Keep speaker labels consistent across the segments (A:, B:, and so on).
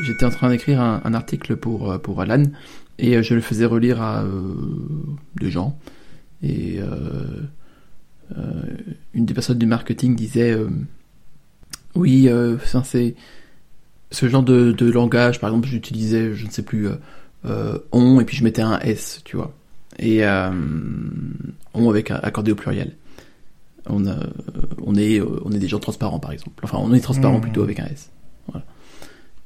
A: J'étais en train d'écrire un, un, article pour, euh, pour Alan et euh, je le faisais relire à euh, des gens. Et euh, euh, une des personnes du marketing disait Oui, c'est ce genre de, de, langage, par exemple, j'utilisais, je ne sais plus, on et puis je mettais un S, tu vois. Et on avec accordé au pluriel. On, a, on, est, on est des gens transparents, par exemple. Enfin, on est transparent mmh. plutôt avec un S.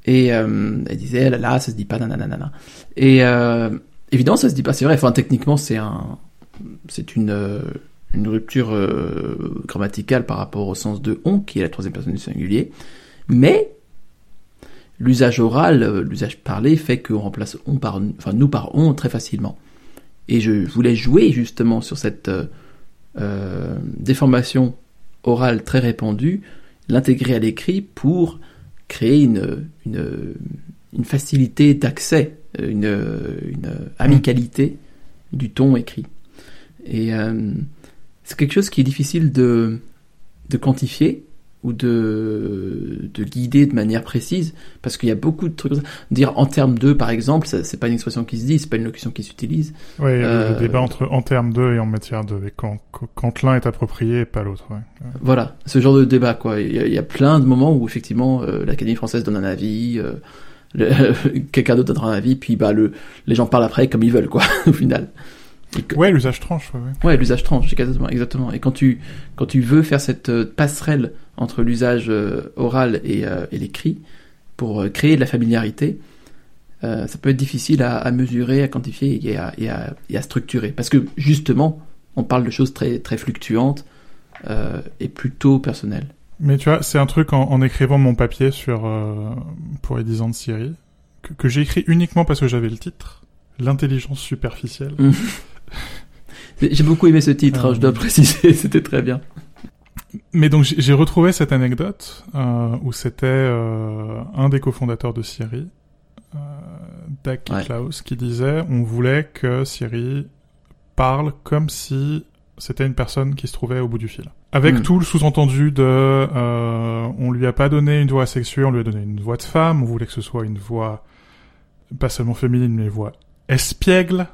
A: Et euh, elle disait, là, là, ça se dit pas, nanana. Et euh, évidemment, ça se dit pas, c'est vrai. Enfin, techniquement, c'est euh, une rupture grammaticale par rapport au sens de on, qui est la troisième personne du singulier. Mais l'usage oral, l'usage parlé, fait qu'on remplace on par, enfin, nous par on très facilement. Et je voulais jouer justement sur cette déformation orale très répandue, l'intégrer à l'écrit pour créer une, une, facilité d'accès, une, une, amicalité du ton écrit. Et euh, c'est quelque chose qui est difficile de, de quantifier ou de, de guider de manière précise, parce qu'il y a beaucoup de trucs. Dire en termes de, par exemple, c'est pas une expression qui se dit, c'est pas une locution qui s'utilise.
B: Oui, euh, le débat entre en termes de et en matière de, et quand, quand l'un est approprié et pas l'autre. Ouais.
A: Voilà, ce genre de débat, quoi. Il y a, il y a plein de moments où effectivement euh, l'Académie française donne un avis, euh, quelqu'un d'autre donne un avis, puis bah le, les gens parlent après comme ils veulent, quoi, au final.
B: Que... Ouais, l'usage tranche. Ouais,
A: ouais. ouais l'usage tranche, exactement, exactement. Et quand tu quand tu veux faire cette passerelle entre l'usage euh, oral et, euh, et l'écrit pour euh, créer de la familiarité, ça peut être difficile à, à mesurer, à quantifier et à, et, à, et à, structurer. Parce que justement, on parle de choses très, très fluctuantes et plutôt personnelles.
B: Mais tu vois, c'est un truc en, en, écrivant mon papier sur pour les 10 ans de Syrie que, que j'ai écrit uniquement parce que j'avais le titre, l'intelligence superficielle.
A: j'ai beaucoup aimé ce titre, euh... hein, je dois préciser, c'était très bien.
B: Mais donc j'ai retrouvé cette anecdote euh, où c'était euh, un des cofondateurs de Siri, euh, ouais. Klaus, qui disait on voulait que Siri parle comme si c'était une personne qui se trouvait au bout du fil. Avec mm. tout le sous-entendu de euh, on lui a pas donné une voix sexuelle, on lui a donné une voix de femme, on voulait que ce soit une voix pas seulement féminine mais une voix espiègle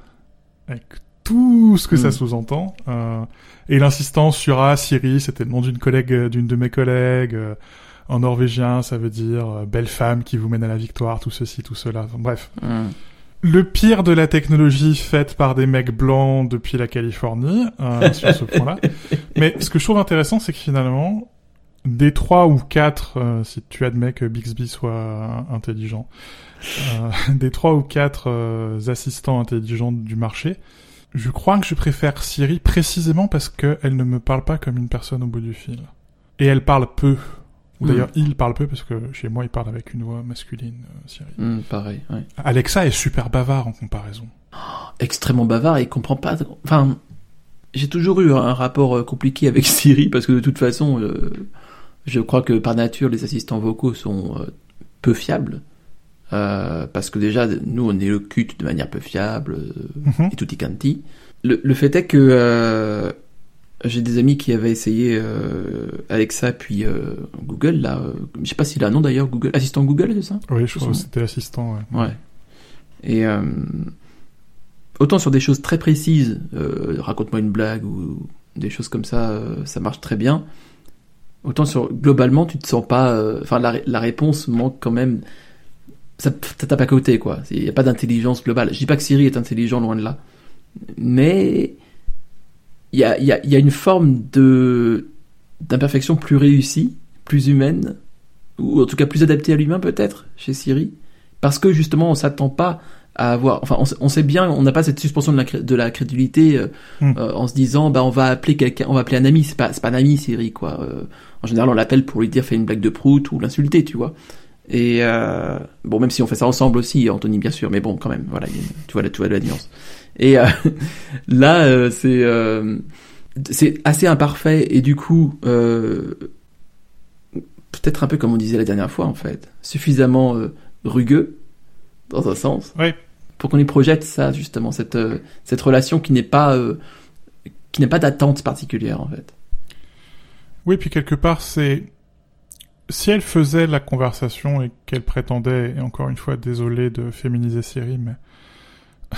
B: avec tout ce que mmh. ça sous-entend. Euh, et l'insistance sur ah Siri, c'était le nom d'une collègue, euh, d'une de mes collègues. Euh, en norvégien, ça veut dire euh, belle femme qui vous mène à la victoire, tout ceci, tout cela. Enfin, bref. Mmh. Le pire de la technologie faite par des mecs blancs depuis la Californie euh, sur ce point-là. Mais ce que je trouve intéressant, c'est que finalement, des trois ou quatre, euh, si tu admets que Bixby soit intelligent, euh, des trois ou quatre euh, assistants intelligents du marché, je crois que je préfère Siri précisément parce qu'elle ne me parle pas comme une personne au bout du fil. Et elle parle peu. Ou d'ailleurs, il parle peu parce que chez moi, il parle avec une voix masculine, euh, Siri.
A: Mm, pareil, ouais.
B: Alexa est super bavard en comparaison.
A: Oh, extrêmement bavard et il comprend pas. Enfin, j'ai toujours eu un rapport euh, compliqué avec Siri parce que de toute façon, euh, je crois que par nature, les assistants vocaux sont euh, peu fiables. Euh, parce que déjà, nous, on élocutent de manière peu fiable, mm -hmm. et tutti quanti. Le, le, fait est que euh, j'ai des amis qui avaient essayé euh, Alexa puis euh, Google, là, je sais pas s'il a un nom d'ailleurs, Google, assistant Google, c'est ça?
B: Oui, je crois que c'était assistant, ouais.
A: ouais. Et autant sur des choses très précises, raconte-moi une blague ou des choses comme ça, ça marche très bien. Autant sur globalement, tu te sens pas, enfin la, la réponse manque quand même ça, ça tape à côté, quoi. Il n'y a pas d'intelligence globale. Je dis pas que Siri est intelligent, loin de là. Mais il y a, y, a, y a une forme de d'imperfection plus réussie, plus humaine, ou en tout cas plus adaptée à l'humain peut-être, chez Siri. Parce que justement, on s'attend pas à avoir... Enfin, on, on sait bien, on n'a pas cette suspension de la, de la crédulité euh, mm. euh, en se disant, bah, on va appeler quelqu'un, on va appeler un ami. C'est pas, c'est pas un ami, Siri, quoi. Euh, en général, on l'appelle pour lui dire, fais une blague de prout ou l'insulter, tu vois. Et bon, même si on fait ça ensemble aussi, Anthony bien sûr, mais bon, quand même, voilà, tu vois, tu vois la nuance. Et là, c'est c'est assez imparfait et du coup, peut-être un peu comme on disait la dernière fois en fait, suffisamment rugueux dans un sens,
B: oui.
A: Pour qu'on y projette ça justement cette cette relation qui n'est pas qui n'a pas d'attente particulière en fait.
B: Oui, puis quelque part c'est si elle faisait la conversation et qu'elle prétendait, et encore une fois, désolé de féminiser Siri, mais...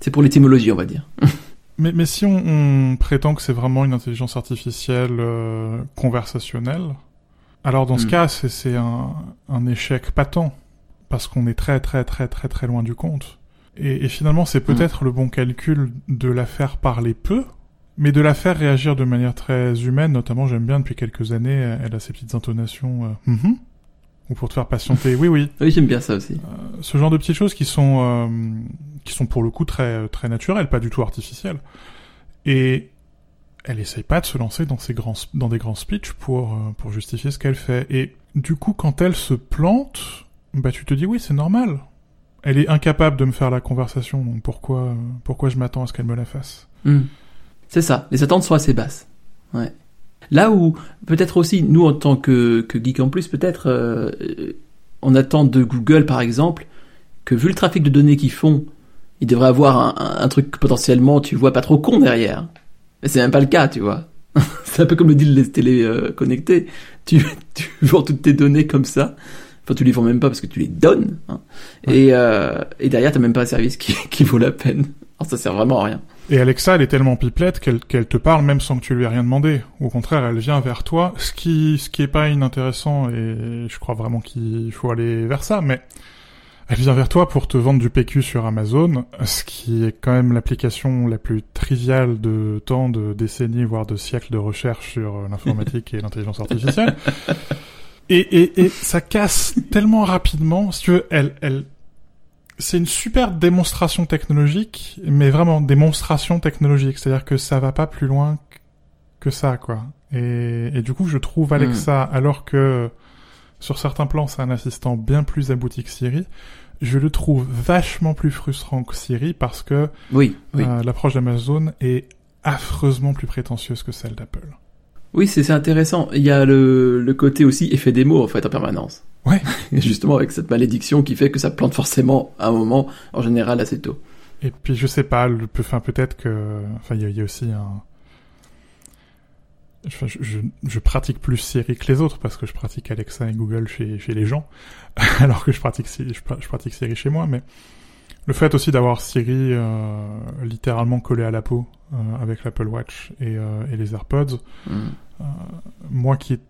A: c'est pour l'étymologie, on va dire.
B: mais, mais si on, prétend que c'est vraiment une intelligence artificielle euh, conversationnelle, alors dans ce hmm. cas, c'est un, un échec patent, parce qu'on est très très très très très loin du compte. Et, et finalement, c'est peut-être le bon calcul de la faire parler peu, mais de la faire réagir de manière très humaine, notamment j'aime bien depuis quelques années, elle a ses petites intonations euh, mm-hmm ou pour te faire patienter. Oui, oui.
A: oui, j'aime bien ça aussi.
B: Euh, ce genre de petites choses qui sont euh, qui sont pour le coup très très naturelles, pas du tout artificielles. Et elle essaye pas de se lancer dans ces grands dans des grands speeches pour euh, pour justifier ce qu'elle fait. Et du coup, quand elle se plante, bah tu te dis oui, c'est normal. Elle est incapable de me faire la conversation, donc pourquoi pourquoi je m'attends à ce qu'elle me la fasse?
A: Hmm. C'est ça. Les attentes sont assez basses. Ouais. Là où peut-être aussi nous en tant que, que geek en plus peut-être euh, on attend de Google par exemple que vu le trafic de données qu'ils font, ils devraient avoir un, un, truc potentiellement tu vois pas trop con derrière. Mais c'est même pas le cas, tu vois. c'est un peu comme le deal des télé euh. Tu, tu vends toutes tes données comme ça. Tu les vends même pas parce que tu les donnes. Hein. Et, euh, et derrière, t'as même pas un service qui, qui vaut la peine. Alors ça sert vraiment à rien.
B: Et Alexa, elle est tellement pipelette qu'elle te parle même sans que tu lui aies rien demandé. Au contraire, elle vient vers toi, ce qui ce qui est pas inintéressant et je crois vraiment qu'il faut aller vers ça. Mais elle vient vers toi pour te vendre du PQ sur Amazon, ce qui est quand même l'application la plus triviale de tant de décennies voire de siècles de recherche sur l'informatique et l'intelligence artificielle. Et, et, et ça casse tellement rapidement. Si tu veux, elle elle c'est une super démonstration technologique, mais vraiment démonstration technologique, c'est-à-dire que ça va pas plus loin que ça, quoi. Et, et du coup, je trouve Alexa, hmm. alors que sur certains plans, c'est un assistant bien plus abouti que Siri, je le trouve vachement plus frustrant que Siri parce que
A: oui, oui.
B: Euh, l'approche d'Amazon est affreusement plus prétentieuse que celle d'Apple.
A: Oui, c'est intéressant. Il y a le, le côté aussi effet démo en fait en permanence.
B: Ouais.
A: Justement avec cette malédiction qui fait que ça plante forcément à un moment, en général assez tôt.
B: Et puis je sais pas, le, enfin peut-être que, enfin il y, y, a aussi un. je, je, je, pratique plus Siri que les autres parce que je pratique Alexa et Google chez, chez les gens, alors que je pratique je, je pratique Siri chez moi. Mais le fait aussi d'avoir Siri euh, littéralement collé à la peau euh, avec l'Apple Watch et, euh, et, les AirPods, mm. euh, moi qui ai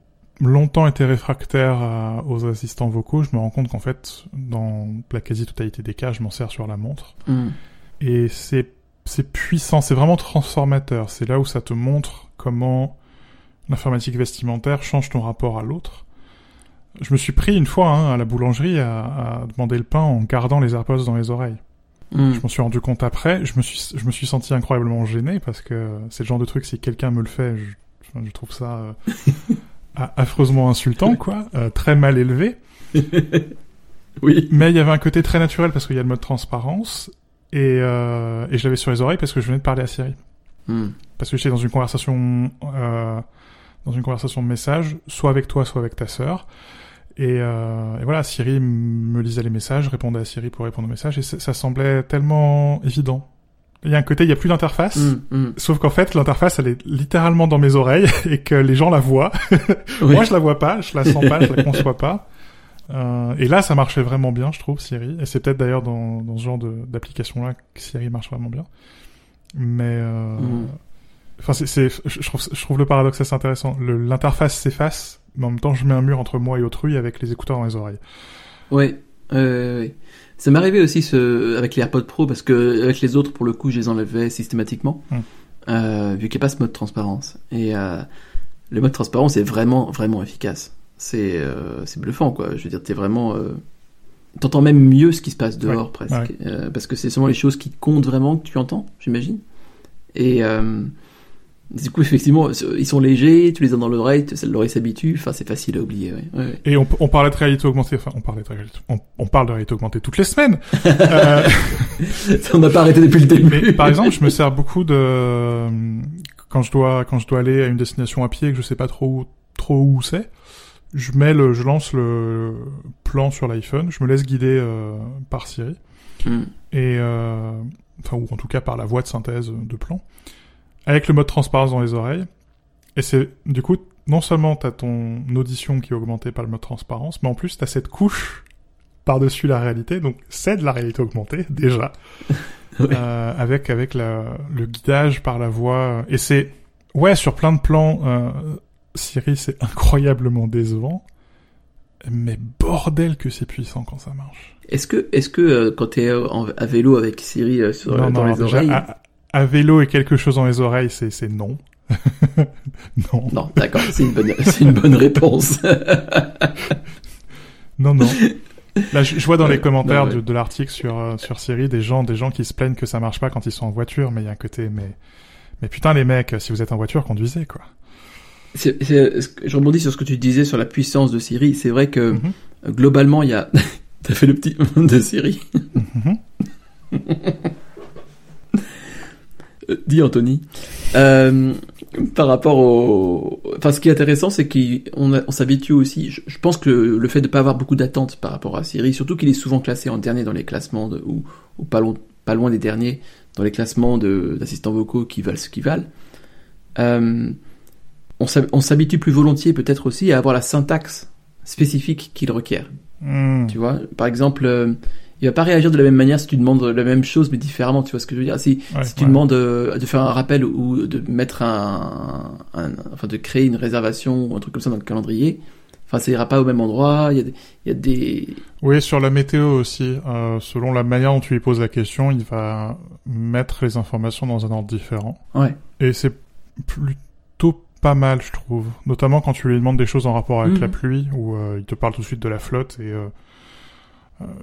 B: longtemps été réfractaire aux assistants vocaux, je me rends compte qu'en fait, dans la quasi-totalité des cas, je m'en sers sur la montre.
A: Mm.
B: Et c'est c'est puissant, c'est vraiment transformateur. C'est là où ça te montre comment l'informatique vestimentaire change ton rapport à l'autre. Je me suis pris une fois hein, à la boulangerie à, à, demander le pain en gardant les AirPods dans les oreilles. Mm. Je m'en suis rendu compte après. Je me suis, je me suis senti incroyablement gêné parce que c'est le genre de truc si quelqu'un me le fait, je, je trouve ça euh, affreusement insultant, quoi, euh, très mal élevé.
A: oui.
B: Mais il y avait un côté très naturel parce qu'il y a le mode transparence et, euh, et je l'avais sur les oreilles parce que je venais de parler à Siri.
A: Mm.
B: Parce que j'étais dans une conversation, euh, dans une conversation de message, soit avec toi, soit avec ta sœur. Et, euh, et, voilà, Siri me lisait les messages, répondait à Siri pour répondre aux messages, et ça semblait tellement évident. Il y a un côté, il y a plus d'interface,
A: mm, mm.
B: sauf qu'en fait, l'interface, elle est littéralement dans mes oreilles et que les gens la voient. Moi, je la vois pas, je la sens pas, je la conçois pas. Euh, et là, ça marchait vraiment bien, je trouve, Siri. Et c'est peut-être d'ailleurs dans, dans ce genre d'application-là que Siri marche vraiment bien. Mais euh, mm. enfin, c'est, je trouve, je trouve le paradoxe assez intéressant. L'interface s'efface mais en même temps, je mets un mur entre moi et autrui avec les écouteurs dans les oreilles.
A: Oui, euh, oui. Ça m'est arrivé aussi ce, avec les AirPods Pro parce que avec les autres, pour le coup, je les enlevais systématiquement,
B: mm.
A: euh, vu qu'il n'y a pas ce mode transparence. Et euh, le mode transparence est vraiment, vraiment efficace. C'est euh, bluffant, quoi. Je veux dire, t'es vraiment. T'entends même mieux ce qui se passe dehors, presque.
B: Ouais.
A: Parce que c'est seulement les choses qui comptent vraiment que tu entends, j'imagine. Et du coup, effectivement, ils sont légers, tu les as dans l'oreille, l'oreille s'habitue, enfin, c'est facile à oublier. Ouais. Ouais.
B: Et on, on, parlait de réalité augmentée, enfin, on parlait de réalité, on, on parle de réalité augmentée toutes les semaines. euh...
A: on n'a pas arrêté depuis le début.
B: Mais, par exemple, je me sers beaucoup de quand je dois quand je dois aller à une destination à pied et que je sais pas trop où, trop où c'est. Je mets le, je lance le plan sur l'iPhone, je me laisse guider euh, par Siri
A: mm.
B: et euh, enfin ou en tout cas par la voix de synthèse de plan avec le mode transparence dans les oreilles. Et c'est du coup non seulement t'as ton audition qui est augmentée par le mode transparence, mais en plus t'as cette couche par-dessus la réalité, donc c'est de la réalité augmentée déjà, euh, avec avec la, le guidage par la voix. Et c'est ouais sur plein de plans, euh, Siri c'est incroyablement décevant, mais bordel que c'est puissant quand ça marche.
A: Est-ce que est-ce que euh, quand t'es à vélo avec Siri euh, sur
B: non,
A: dans
B: non,
A: les oreilles,
B: à, à vélo et quelque chose dans les oreilles, c'est c'est non. non.
A: Non, d'accord, c'est une bonne, c'est une bonne réponse.
B: non, non. Là, je, vois dans les commentaires
A: non, ouais.
B: de, de l'article sur euh, sur Siri des gens des gens qui se plaignent que ça marche pas quand ils sont en voiture, mais il y a un côté mais mais putain les mecs, si vous êtes en voiture, conduisez quoi.
A: C'est- c'est- ce que- je rebondis sur ce que tu disais sur la puissance de Siri. C'est vrai que
B: Mhm.
A: euh, globalement, il y a. T'as fait le petit de Siri.
B: Mhm.
A: Euh, Dis Anthony. Euh, par rapport au, enfin, ce qui est intéressant, c'est qu'on on s'habitue aussi. Je, je pense que le, fait de pas avoir beaucoup d'attentes par rapport à Siri, surtout qu'il est souvent classé en dernier dans les classements de, ou, ou pas, loin, pas loin des derniers dans les classements d'assistants vocaux qui valent ce qu'ils valent. Euh, on s'habitue plus volontiers peut-être aussi à avoir la syntaxe spécifique qu'il requiert.
B: Hmm.
A: Tu vois, par exemple, euh, il va pas réagir de la même manière si tu demandes la même chose mais différemment. Tu vois ce que je veux dire? Si,
B: Ouais,
A: si tu
B: ouais.
A: demandes euh, de faire un rappel ou de mettre un, un- enfin de créer une réservation ou un truc comme ça dans le calendrier, enfin ça ira pas au même endroit. Il y a des, il y a des,
B: Oui, sur la météo aussi. Euh, selon la manière dont tu lui poses la question, il va mettre les informations dans un ordre différent.
A: ouais,
B: Et c'est plutôt pas mal, je trouve. Notamment quand tu lui demandes des choses en rapport avec
A: Mhm.
B: la pluie, où euh, il te parle tout de suite de la flotte, et euh,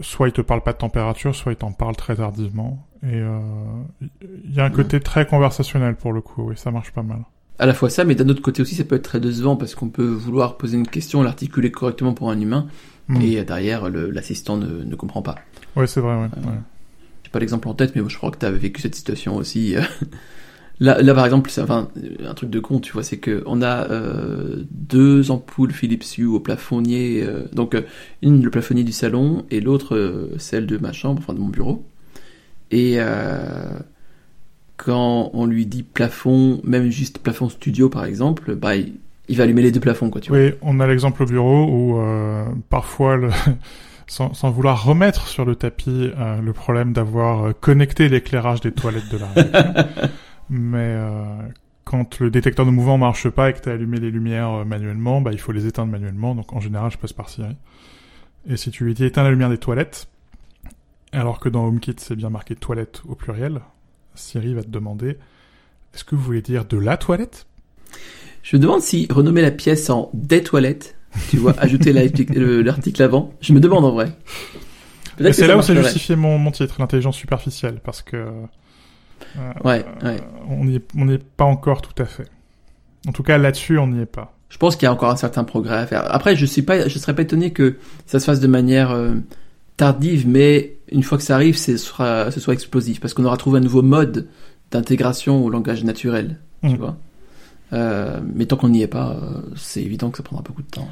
B: soit il te parle pas de température, soit il t'en parle très tardivement. Et euh, il y a un côté très conversationnel pour le coup, et ça marche pas mal.
A: à la fois ça, mais d'un autre côté aussi ça peut être très décevant parce qu'on peut vouloir poser une question, l'articuler correctement pour un humain
B: Mhm.
A: et euh, derrière l'assistant ne, ne comprend pas.
B: Ouais, c'est vrai, ouais.
A: Euh,
B: ouais.
A: J'ai pas l'exemple en tête, mais je crois que tu avais vécu cette situation aussi. Là, là, par exemple, c'est enfin, un truc de con, tu vois, c'est que on a euh, deux ampoules Philips Hue au plafonnier, euh, donc euh, une le plafonnier du salon et l'autre euh, celle de ma chambre, enfin de mon bureau. Et quand on lui dit plafond, même juste plafond studio par exemple, bah il, il va allumer les deux plafonds, quoi, tu vois.
B: Oui, on a l'exemple au bureau où parfois, le... sans, sans vouloir remettre sur le tapis euh, le problème d'avoir connecté l'éclairage des toilettes de la rédaction, mais euh, quand le détecteur de mouvement marche pas et que tu as allumé les lumières euh, manuellement, bah, il faut les éteindre manuellement. Donc en général, je passe par Siri. Et si tu lui dis éteins la lumière des toilettes, alors que dans HomeKit c'est bien marqué toilette au pluriel, Siri va te demander est-ce que vous voulez dire de la toilette?
A: Je me demande si renommer la pièce en des toilettes, tu vois, ajouter l'article le- l'article avant. Je me demande en vrai.
B: C'est
A: ça
B: là où
A: marcherait.
B: justifié mon, mon titre, l'intelligence superficielle, parce que
A: Ouais,
B: euh,
A: ouais.
B: on n'y est, on n'y est pas encore tout à fait. En tout cas, là-dessus, on n'y est pas.
A: Je pense qu'il y a encore un certain progrès à faire. Après, je suis pas, je serais pas étonné que ça se fasse de manière euh, tardive, mais une fois que ça arrive, ce sera, ce soit explosif, parce qu'on aura trouvé un nouveau mode d'intégration au langage naturel, tu
B: Mm.
A: vois. Euh, mais tant qu'on n'y est pas, euh, c'est évident que ça prendra beaucoup de temps.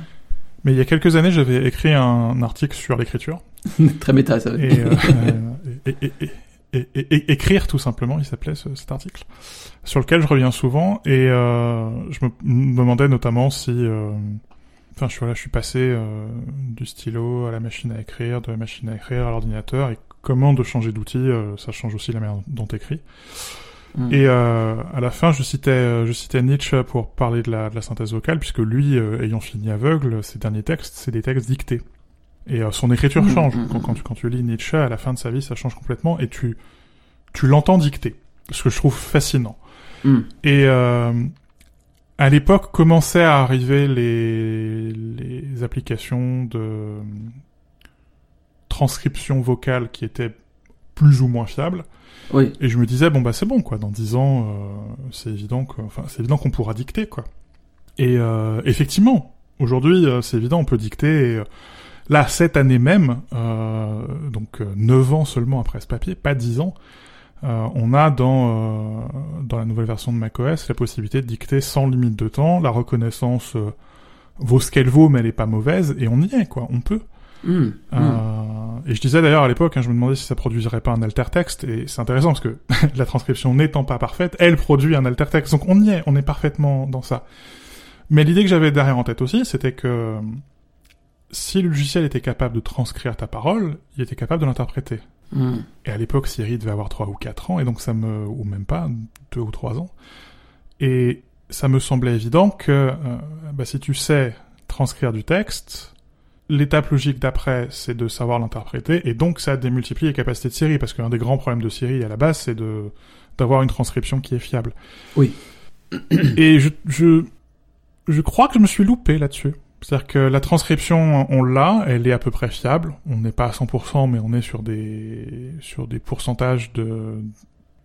B: Mais il y a quelques années, j'avais écrit un article sur l'écriture.
A: Très méta, ça.
B: Et, et, et- et- et- et- et- écrire, tout simplement, il s'appelait ce- cet article, sur lequel je reviens souvent. Et euh, je me, me demandais notamment si... euh, Enfin, je, voilà, je suis passé euh, du stylo à la machine à écrire, de la machine à écrire à l'ordinateur, et comment de changer d'outil, euh, ça change aussi la manière dont t'écris.
A: Mm.
B: Et euh, à la fin, je citais, euh, je citais Nietzsche pour parler de la, de la synthèse vocale, puisque lui, euh, ayant fini aveugle, ses derniers textes, c'est des textes dictés. Et euh, son écriture
A: Mmh,
B: change. Quand,
A: mmh.
B: quand, tu, quand tu lis Nietzsche, à la fin de sa vie, ça change complètement, et tu, tu l'entends dicter. Ce que je trouve fascinant.
A: Mm.
B: Et euh, à l'époque, commençaient à arriver les, les applications de transcription vocale qui étaient plus ou moins fiables.
A: Oui.
B: Et je me disais bon bah c'est bon quoi. Dans dix ans, euh, c'est évident que, enfin c'est évident qu'on pourra dicter quoi. Et euh, effectivement, aujourd'hui euh, c'est évident on peut dicter. Et, euh, là cette année même, euh, donc euh, neuf ans seulement après ce papier, pas dix ans, euh, on a dans euh, dans la nouvelle version de macOS la possibilité de dicter sans limite de temps. La reconnaissance euh, vaut ce qu'elle vaut, mais elle est pas mauvaise et on y est quoi. On peut.
A: Mm. Mm.
B: Euh, et je disais d'ailleurs à l'époque, hein, je me demandais si ça produirait pas un alter texte, et c'est intéressant parce que la transcription n'étant pas parfaite, elle produit un alter texte, donc on y est, on est parfaitement dans ça. Mais l'idée que j'avais derrière en tête aussi, c'était que si le logiciel était capable de transcrire ta parole, il était capable de l'interpréter.
A: Hmm.
B: Et à l'époque, Siri devait avoir 3 ou 4 ans, et donc ça me, ou même pas, 2 ou 3 ans. Et ça me semblait évident que euh, bah, si tu sais transcrire du texte, l'étape logique d'après, c'est de savoir l'interpréter, et donc ça démultiplie les capacités de Siri, parce qu'un des grands problèmes de Siri à la base, c'est de d'avoir une transcription qui est fiable.
A: Oui.
B: Et je, je, je crois que je me suis loupé là-dessus. C'est-à-dire que la transcription, on l'a, elle est à peu près fiable. On n'est pas à 100%, mais on est sur des, sur des pourcentages de,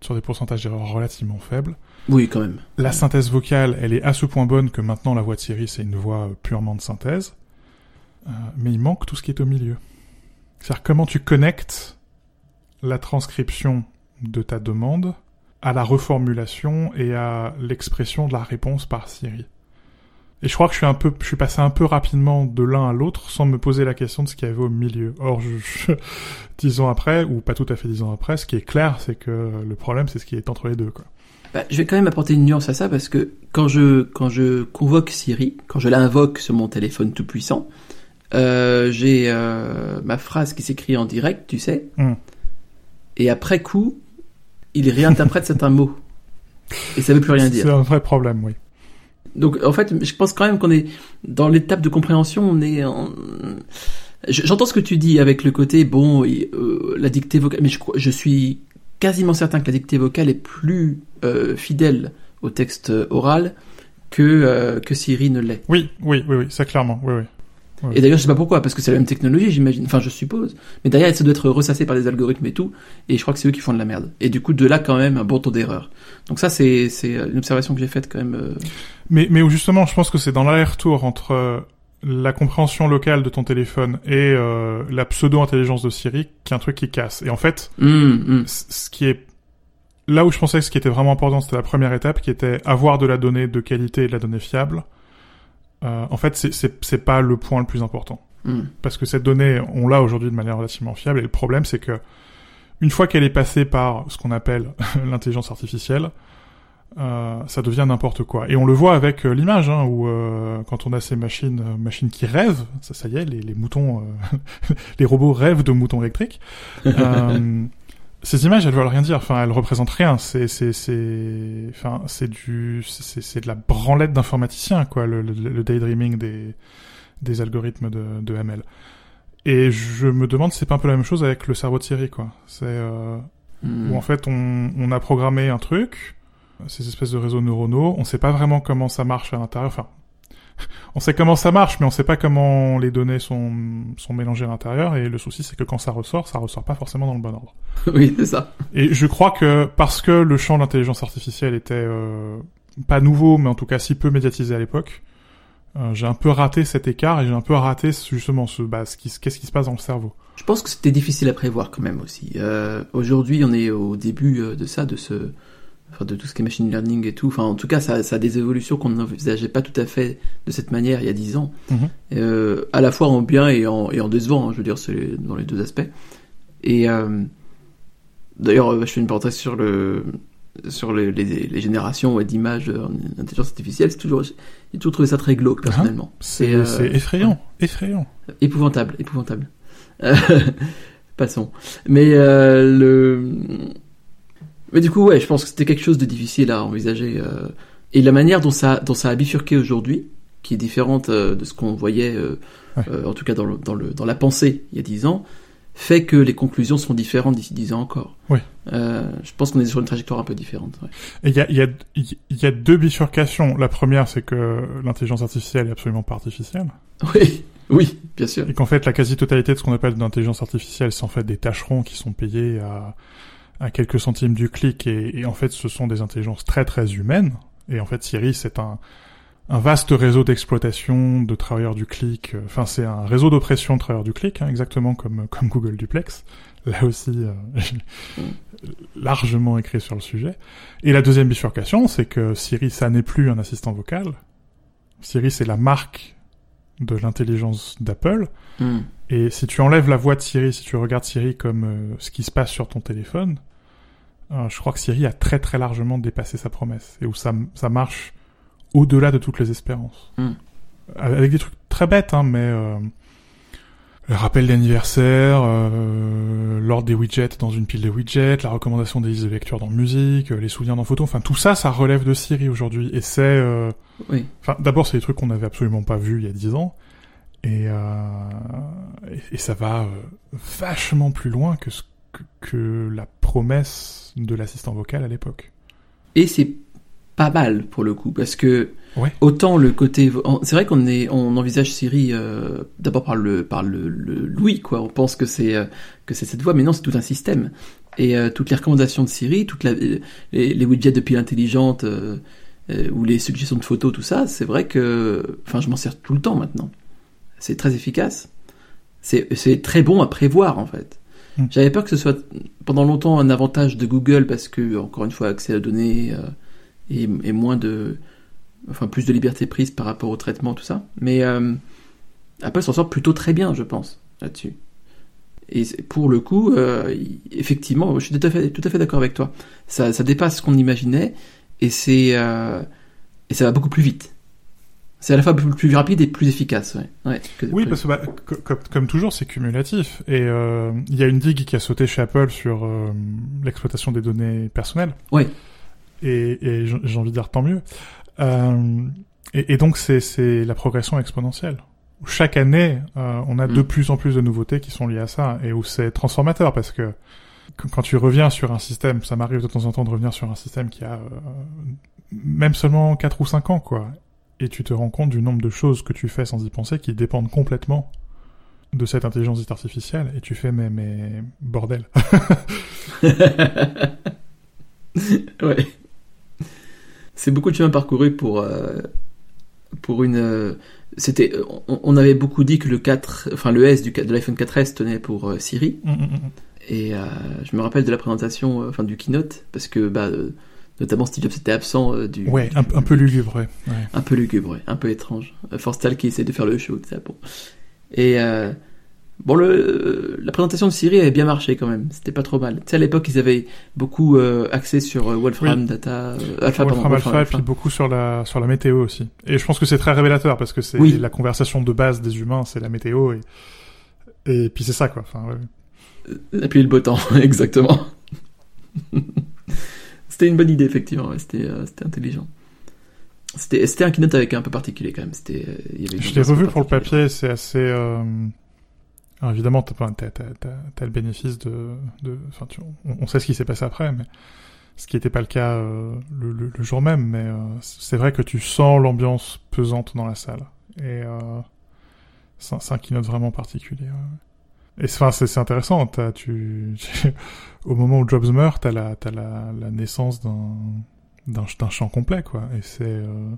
B: sur des pourcentages d'erreurs relativement faibles.
A: Oui, quand même.
B: La synthèse vocale, elle est à ce point bonne que maintenant la voix de Siri, c'est une voix purement de synthèse. Euh, mais il manque tout ce qui est au milieu. C'est-à-dire comment tu connectes la transcription de ta demande à la reformulation et à l'expression de la réponse par Siri. Et je crois que je suis un peu, je suis passé un peu rapidement de l'un à l'autre sans me poser la question de ce qu'il y avait au milieu. Or, je, dix ans après, ou pas tout à fait dix ans après, ce qui est clair, c'est que le problème, c'est ce qui est entre les deux, quoi.
A: Bah, je vais quand même apporter une nuance à ça parce que quand je quand je convoque Siri, quand je l'invoque sur mon téléphone tout puissant, euh, j'ai euh, ma phrase qui s'écrit en direct, tu sais,
B: Hmm.
A: et après coup, il réinterprète certains mots et ça veut plus rien dire.
B: C'est un vrai problème, oui.
A: Donc en fait, je pense quand même qu'on est dans l'étape de compréhension, on est en... Je- J'entends ce que tu dis avec le côté bon, euh, la dictée vocale, mais je suis quasiment certain que la dictée vocale est plus euh, fidèle au texte oral que euh, que Siri ne l'est.
B: Oui, oui, oui, oui, ça clairement, oui, oui. Ouais.
A: Et d'ailleurs, je sais pas pourquoi, parce que c'est la même technologie, j'imagine. Enfin, je suppose. Mais derrière, ça doit être ressassé par des algorithmes et tout. Et je crois que c'est eux qui font de la merde. Et du coup, de là, quand même, un bon taux d'erreur. Donc ça, c'est c'est une observation que j'ai faite quand même. euh,
B: Mais, mais où justement, je pense que c'est dans l'aller-retour entre euh, la compréhension locale de ton téléphone et euh, la pseudo-intelligence de Siri qu'il y a un truc qui casse. Et en fait,
A: hum, hum.
B: ce qui est là où je pensais que ce qui était vraiment important, c'était la première étape, qui était avoir de la donnée de qualité et de la donnée fiable. Euh, en fait, c'est- c'est c'est pas le point le plus important.
A: hum.
B: parce que cette donnée, on l'a aujourd'hui de manière relativement fiable, et le problème, c'est que une fois qu'elle est passée par ce qu'on appelle l'intelligence artificielle, euh, ça devient n'importe quoi. Et on le voit avec euh, l'image, hein, où euh, quand on a ces machines, euh, machines qui rêvent, ça, ça y est, les, les moutons, euh, les robots rêvent de moutons électriques. Ces images, elles veulent rien dire. Enfin, elles représentent rien. C'est, c'est, c'est, enfin, c'est du, c'est, c'est de la branlette d'informaticien, quoi, le, le, le daydreaming des, des algorithmes de, de ML. Et je me demande c'est pas un peu la même chose avec le cerveau de Siri, quoi. C'est euh,
A: hum.
B: où en fait on, on a programmé un truc, ces espèces de réseaux neuronaux, on sait pas vraiment comment ça marche à l'intérieur. Enfin, on sait comment ça marche, mais on sait pas comment les données sont, sont mélangées à l'intérieur. Et le souci, c'est que quand ça ressort, ça ressort pas forcément dans le bon ordre.
A: oui, c'est ça.
B: Et je crois que parce que le champ de l'intelligence artificielle était euh, pas nouveau, mais en tout cas si peu médiatisé à l'époque, euh, j'ai un peu raté cet écart et j'ai un peu raté justement ce, bah, ce qui, qu'est-ce qui se passe dans le cerveau.
A: Je pense que c'était difficile à prévoir quand même aussi. Euh, Aujourd'hui, on est au début euh, de ça, de ce, enfin, de tout ce qui est machine learning et tout. Enfin, en tout cas, ça, ça a des évolutions qu'on n'envisageait pas tout à fait de cette manière il y a dix ans.
B: Mhm.
A: Euh, à la fois en bien et en, et en décevant. hein, je veux dire, c'est dans les deux aspects. Et euh, d'ailleurs, euh, je fais une parenthèse sur le sur les, les, les générations ouais, d'images en intelligence artificielle. C'est toujours, j'ai toujours trouvé ça très glauque personnellement.
B: C'est,
A: euh,
B: c'est effrayant, effrayant.
A: Épouvantable, épouvantable. Euh, Passons. Mais euh, le, mais du coup, ouais, je pense que c'était quelque chose de difficile à envisager. euh, Et la manière dont ça, dont ça a bifurqué aujourd'hui, qui est différente euh, de ce qu'on voyait, euh,
B: Ouais.
A: euh, en tout cas dans, le, dans, le, dans la pensée il y a dix ans, fait que les conclusions seront différentes d'ici dix ans encore.
B: Oui.
A: Euh, je pense qu'on est sur une trajectoire un peu différente. ouais.
B: Il y a, il y, a, il y a deux bifurcations. La première, c'est que l'intelligence artificielle est absolument pas artificielle.
A: Oui, oui, bien sûr.
B: Et qu'en fait, la quasi-totalité de ce qu'on appelle l'intelligence artificielle, c'est en fait des tâcherons qui sont payés à, à quelques centimes du clic. Et, et en fait, ce sont des intelligences très très humaines. Et en fait, Siri, c'est un, un vaste réseau d'exploitation de travailleurs du clic. Enfin, c'est un réseau d'oppression de travailleurs du clic, hein, exactement comme, comme Google Duplex. Là aussi, euh, j'ai largement écrit sur le sujet. Et la deuxième bifurcation, c'est que Siri, ça n'est plus un assistant vocal. Siri, c'est la marque de l'intelligence d'Apple.
A: Hmm.
B: Et si tu enlèves la voix de Siri, si tu regardes Siri comme euh, ce qui se passe sur ton téléphone, euh, je crois que Siri a très très largement dépassé sa promesse. Et où ça, ça marche au-delà de toutes les espérances.
A: Mm.
B: Avec des trucs très bêtes, hein, mais euh, le rappel d'anniversaire, euh, l'ordre des widgets dans une pile de widgets, la recommandation des listes de lecture dans musique, euh, les souvenirs dans photo, enfin tout ça, ça relève de Siri aujourd'hui. Et c'est... Euh,
A: Oui.
B: Enfin, d'abord, c'est des trucs qu'on n'avait absolument pas vus il y a dix ans. Et, euh, et, et ça va vachement plus loin que, ce que, la promesse de l'assistant vocal à l'époque.
A: Et c'est pas mal pour le coup, parce que
B: Ouais.
A: autant le côté, c'est vrai qu'on est, on envisage Siri euh, d'abord par le par le, le Louis quoi. On pense que c'est euh, que c'est cette voix, mais non, c'est tout un système. Et euh, toutes les recommandations de Siri, toutes la, les, les widgets de euh, euh, ou les suggestions de photos, tout ça, c'est vrai que, enfin, je m'en sers tout le temps maintenant. C'est très efficace. C'est c'est très bon à prévoir en fait.
B: Mm.
A: J'avais peur que ce soit pendant longtemps un avantage de Google parce que encore une fois accès à la donnée euh, et, moins de enfin plus de liberté prise par rapport au traitement tout ça. Mais euh, Apple s'en sort plutôt très bien je pense là-dessus. Et pour le coup euh, effectivement je suis tout à fait tout à fait d'accord avec toi. Ça, ça dépasse ce qu'on imaginait et c'est euh, et ça va beaucoup plus vite c'est à la fois plus, plus rapide et plus efficace ouais, ouais que-
B: Oui, parce que bah, co- comme, comme toujours, c'est cumulatif. Et euh, il y a une digue qui a sauté chez Apple sur euh, l'exploitation des données personnelles.
A: Ouais.
B: Et, et j'ai envie de dire tant mieux. Euh, et, et donc c'est la progression exponentielle. Chaque année, euh, on a de
A: Mm.
B: plus en plus de nouveautés qui sont liées à ça et où c'est transformateur parce que qu- quand tu reviens sur un système, ça m'arrive de temps en temps de revenir sur un système qui a euh, même seulement 4 ou 5 ans, quoi. Et tu te rends compte du nombre de choses que tu fais sans y penser qui dépendent complètement de cette intelligence artificielle. Et tu fais, mais, mais, bordel.
A: ouais. C'est beaucoup de chemin parcouru pour euh, pour une. euh, C'était, on, on avait beaucoup dit que le 4, enfin le S du, de l'iPhone 4S tenait pour euh, Siri.
B: Mm, mm, mm.
A: Et je me rappelle de la présentation, enfin du keynote, parce que bah, notamment Steve Jobs était absent euh, du.
B: Ouais, un, un peu lugubre, ouais. ouais.
A: un peu lugubre, ouais, un peu étrange. Euh, Forstal qui essaie de faire le show, tout ça, bon. Et euh, bon, le, la présentation de Siri avait bien marché quand même. C'était pas trop mal. Tu sais, à l'époque, ils avaient beaucoup euh, axé sur Wolfram
B: Oui.
A: Data, Alpha, pardon,
B: Wolfram Alpha, et puis beaucoup sur la, sur la météo aussi. Et je pense que c'est très révélateur parce que c'est
A: Oui.
B: la conversation de base des humains, c'est la météo et, et puis c'est ça, quoi. Enfin, ouais.
A: Et le beau temps, exactement. c'était une bonne idée, effectivement. C'était euh, c'était intelligent. C'était un keynote avec un peu particulier quand même. C'était euh,
B: Je l'ai revu pour le papier, c'est assez. Euh... Alors évidemment, t'as, t'as le bénéfice de, de, enfin, tu, on, on sait ce qui s'est passé après, mais ce qui n'était pas le cas euh, le, le, le jour même. Mais euh, c'est vrai que tu sens l'ambiance pesante dans la salle, et c'est, un, un keynote vraiment particulier. ouais. Et enfin, c'est, intéressant. T'as, tu, au moment où Jobs meurt, t'as la, t'as la, la naissance d'un, d'un, chant complet, quoi. Et c'est euh,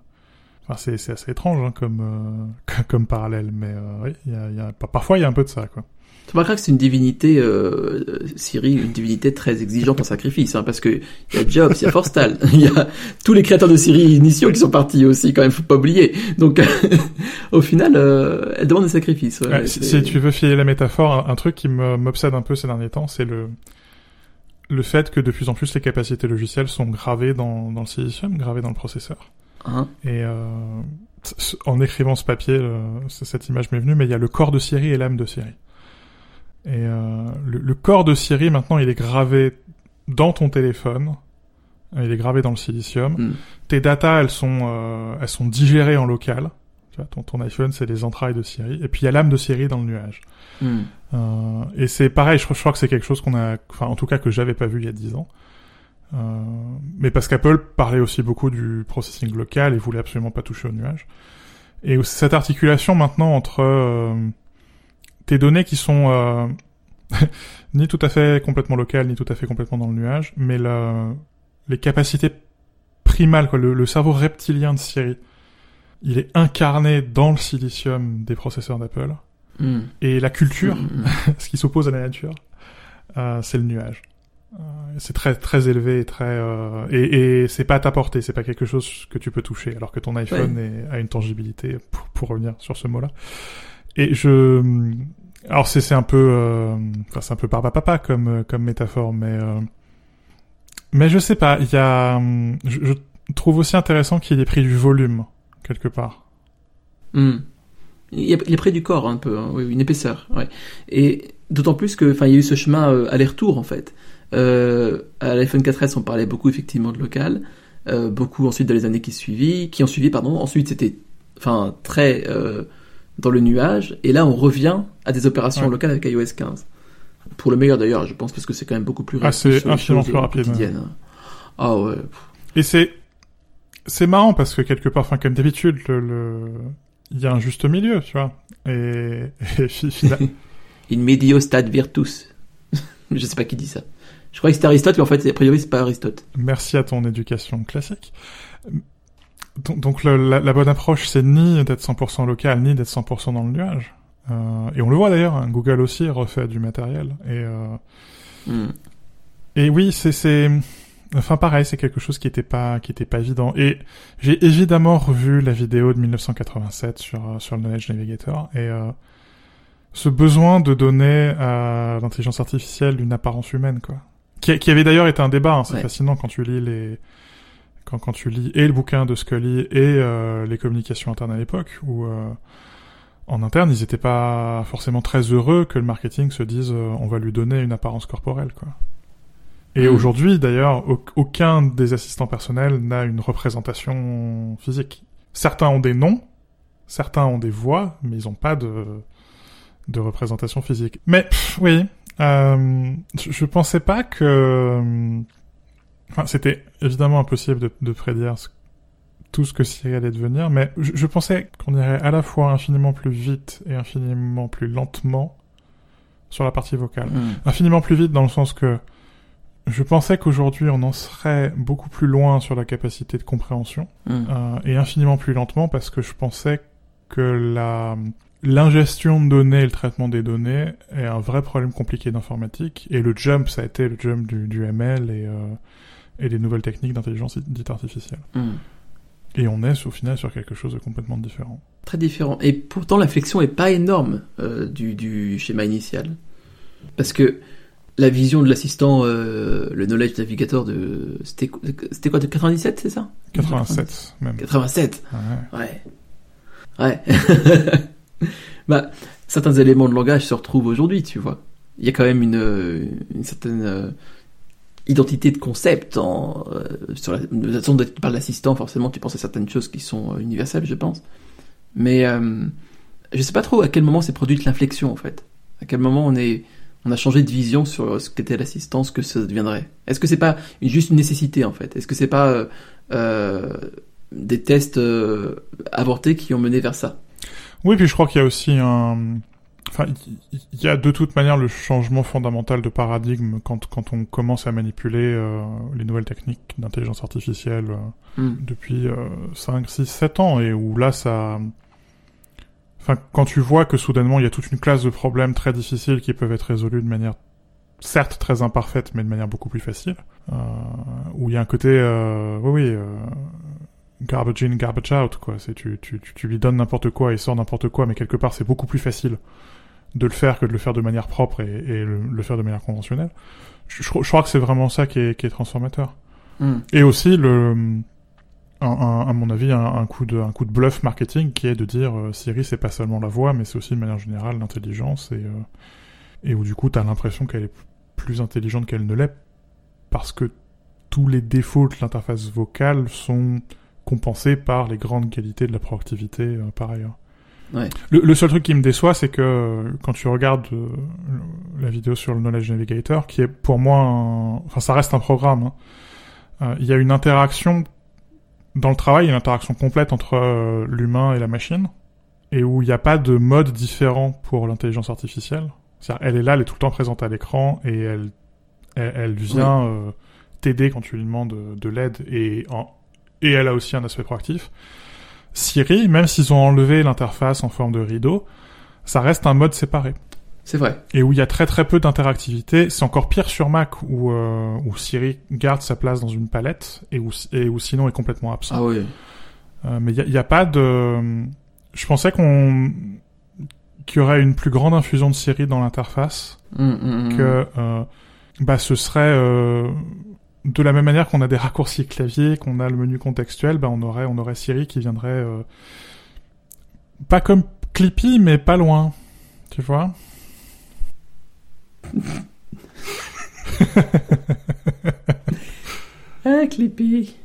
B: Enfin, c'est, assez étrange hein, comme, euh, comme parallèle, mais euh, oui, y a, y a, parfois il y a un peu de ça, quoi.
A: Tu remarqueras que c'est une divinité, euh, Siri, une divinité très exigeante en sacrifice, hein, parce que il y a Jobs, il y a Forstal, il y a tous les créateurs de Siri initiaux qui sont partis aussi, quand même, faut pas oublier. Donc, au final, euh, elle demande des sacrifices. ouais,
B: Ouais, si, tu veux filer la métaphore, un, un truc qui m'obsède un peu ces derniers temps, c'est le, le fait que de plus en plus les capacités logicielles sont gravées dans, dans le silicium, gravées dans le processeur.
A: Hein
B: Et euh, en écrivant ce papier, cette image m'est venue, mais il y a le corps de Siri et l'âme de Siri. Et euh, le, le corps de Siri, maintenant, il est gravé dans ton téléphone. Il est gravé dans le silicium.
A: Mm.
B: Tes datas, elles sont, euh, elles sont digérées en local. Tu vois, ton, ton iPhone, c'est les entrailles de Siri. Et puis il y a l'âme de Siri dans le nuage.
A: Hmm.
B: Euh, et c'est pareil, je, crois- je crois que c'est quelque chose qu'on a, enfin en tout cas que j'avais pas vu il y a 10 ans. Euh, mais parce qu'Apple parlait aussi beaucoup du processing local et voulait absolument pas toucher au nuage. Et cette articulation maintenant entre euh, tes données qui sont euh, ni tout à fait complètement locales, ni tout à fait complètement dans le nuage, mais la, les capacités primales, quoi, le, le cerveau reptilien de Siri, il est incarné dans le silicium des processeurs d'Apple.
A: Hmm.
B: Et la culture,
A: Hmm.
B: ce qui s'oppose à la nature, euh, c'est le nuage. Euh, c'est très très élevé et très euh, et, et c'est pas à ta portée, c'est pas quelque chose que tu peux toucher, alors que ton iPhone est- a une tangibilité pour, pour revenir sur ce mot-là. Et je, alors c'est c'est un peu, euh, enfin c'est un peu papa comme euh, comme métaphore, mais euh, mais je sais pas, il y a, hum, je, trouve aussi intéressant qu'il ait pris du volume, quelque part.
A: Hmm. Il, est pris du corps un peu, hein. oui, une épaisseur. Ouais. Et d'autant plus que, enfin, il y a eu ce chemin euh, aller-retour en fait. À l'iPhone 4S, on parlait beaucoup effectivement de local, beaucoup ensuite dans les années qui suivi, qui ont suivi, pardon. Ensuite, c'était, enfin, très dans le nuage. Et là, on revient à des opérations locales avec iOS 15. Pour le meilleur d'ailleurs, je pense, parce que c'est quand même beaucoup plus
B: ah, c'est infiniment plus rapide.
A: Ah ouais.
B: Et c'est c'est marrant parce que quelque part, enfin comme d'habitude, le, il y a un juste milieu, tu vois. Et, et finalement...
A: In medio stat virtus. je sais pas qui dit ça. Je croyais que c'était Aristote, mais en fait, a priori, c'est pas Aristote.
B: Merci à ton éducation classique. Donc, la, la, bonne approche, c'est ni d'être 100% local, ni d'être 100% dans le nuage. Euh, et on le voit d'ailleurs, hein, Google aussi refait du matériel. Et, euh, hmm. et oui, c'est, c'est, enfin pareil, c'est quelque chose qui était pas, qui était pas évident. Et j'ai évidemment revu la vidéo de 1987 sur sur le Knowledge Navigator et euh, ce besoin de donner à l'intelligence artificielle une apparence humaine, quoi. Qui, qui avait d'ailleurs été un débat. Hein, c'est fascinant quand tu lis les quand quand tu lis et le bouquin de Scully et euh, les communications internes à l'époque où euh, en interne ils étaient pas forcément très heureux que le marketing se dise euh, on va lui donner une apparence corporelle, quoi. Et hmm. aujourd'hui, d'ailleurs, aucun des assistants personnels n'a une représentation physique. Certains ont des noms, certains ont des voix, mais ils n'ont pas de de représentation physique. Mais oui, euh, je, pensais pas que. Enfin, c'était évidemment impossible de, de prédire tout ce que Siri allait devenir, mais je, pensais qu'on irait à la fois infiniment plus vite et infiniment plus lentement sur la partie vocale. Hmm. Infiniment plus vite dans le sens que je pensais qu'aujourd'hui on en serait beaucoup plus loin sur la capacité de compréhension hmm. euh, et infiniment plus lentement parce que je pensais que la l'ingestion de données et le traitement des données est un vrai problème compliqué d'informatique. Et le jump, ça a été le jump du, du ML et, euh, et des nouvelles techniques d'intelligence dite artificielle. Hmm. Et on est au final sur quelque chose de complètement différent.
A: Très différent. Et pourtant, la flexion est pas énorme euh, du, du, schéma initial. Parce que la vision de l'assistant, euh, le Knowledge Navigator de. C'était quoi, de 97, c'est ça?
B: 87, même.
A: 87 Ouais. Ouais. ouais. bah, certains éléments de langage se retrouvent aujourd'hui, tu vois. Il y a quand même une, une certaine euh, identité de concept en, euh, sur la, la façon dont tu parles d'assistant, forcément, tu penses à certaines choses qui sont euh, universelles, je pense. Mais je sais pas trop à quel moment s'est produite l'inflexion, en fait. À quel moment on est, on a changé de vision sur ce qu'était l'assistance, ce que ça deviendrait. Est-ce que c'est pas juste une nécessité, en fait? Est-ce que c'est pas des tests avortés qui ont mené vers ça?
B: Oui, puis je crois qu'il y a aussi un... Enfin, il y a de toute manière le changement fondamental de paradigme quand, quand on commence à manipuler euh, les nouvelles techniques d'intelligence artificielle euh, hmm. depuis euh, 5, 6, 7 ans, et où là, ça... Enfin, quand tu vois que soudainement, il y a toute une classe de problèmes très difficiles qui peuvent être résolus de manière certes très imparfaite, mais de manière beaucoup plus facile, euh, où il y a un côté... Euh, oui, oui garbage in, garbage out, quoi. C'est tu, tu, tu, lui donnes n'importe quoi et sort n'importe quoi, mais quelque part c'est beaucoup plus facile de le faire que de le faire de manière propre et, et le, faire de manière conventionnelle. Je, je, crois que c'est vraiment ça qui est, qui est transformateur. Hmm. Et aussi le, un, un, à mon avis, un, un, coup de, un coup de bluff marketing qui est de dire euh, Siri c'est pas seulement la voix, mais c'est aussi de manière générale l'intelligence et euh, et où du coup t'as l'impression qu'elle est plus intelligente qu'elle ne l'est parce que tous les défauts de l'interface vocale sont compensé par les grandes qualités de la proactivité euh, par ailleurs.
A: Ouais.
B: Le, seul truc qui me déçoit, c'est que quand tu regardes euh, la vidéo sur le Knowledge Navigator, qui est pour moi, enfin ça reste un programme, hein, euh, il y a une interaction dans le travail, une interaction complète entre l'humain et la machine, et où il n'y a pas de mode différent pour l'intelligence artificielle. C'est-à-dire, elle est là, elle est tout le temps présente à l'écran, et elle, elle, vient t'aider quand tu lui demandes de l'aide, et en, et elle a aussi un aspect proactif. Siri, même s'ils ont enlevé l'interface en forme de rideau, ça reste un mode séparé.
A: C'est vrai.
B: Et où il y a très très peu d'interactivité. C'est encore pire sur Mac où, euh, où Siri garde sa place dans une palette et où, et où sinon est complètement absent.
A: Ah oui.
B: Euh, mais il n'y a, a, pas de... Je pensais qu'on qu'il y aurait une plus grande infusion de Siri dans l'interface.
A: Hum, hum, hum,
B: que euh, bah ce serait euh, de la même manière qu'on a des raccourcis clavier, qu'on a le menu contextuel, ben on aurait on aurait Siri qui viendrait euh, pas comme Clippy mais pas loin. Tu vois?
A: Ah Clippy.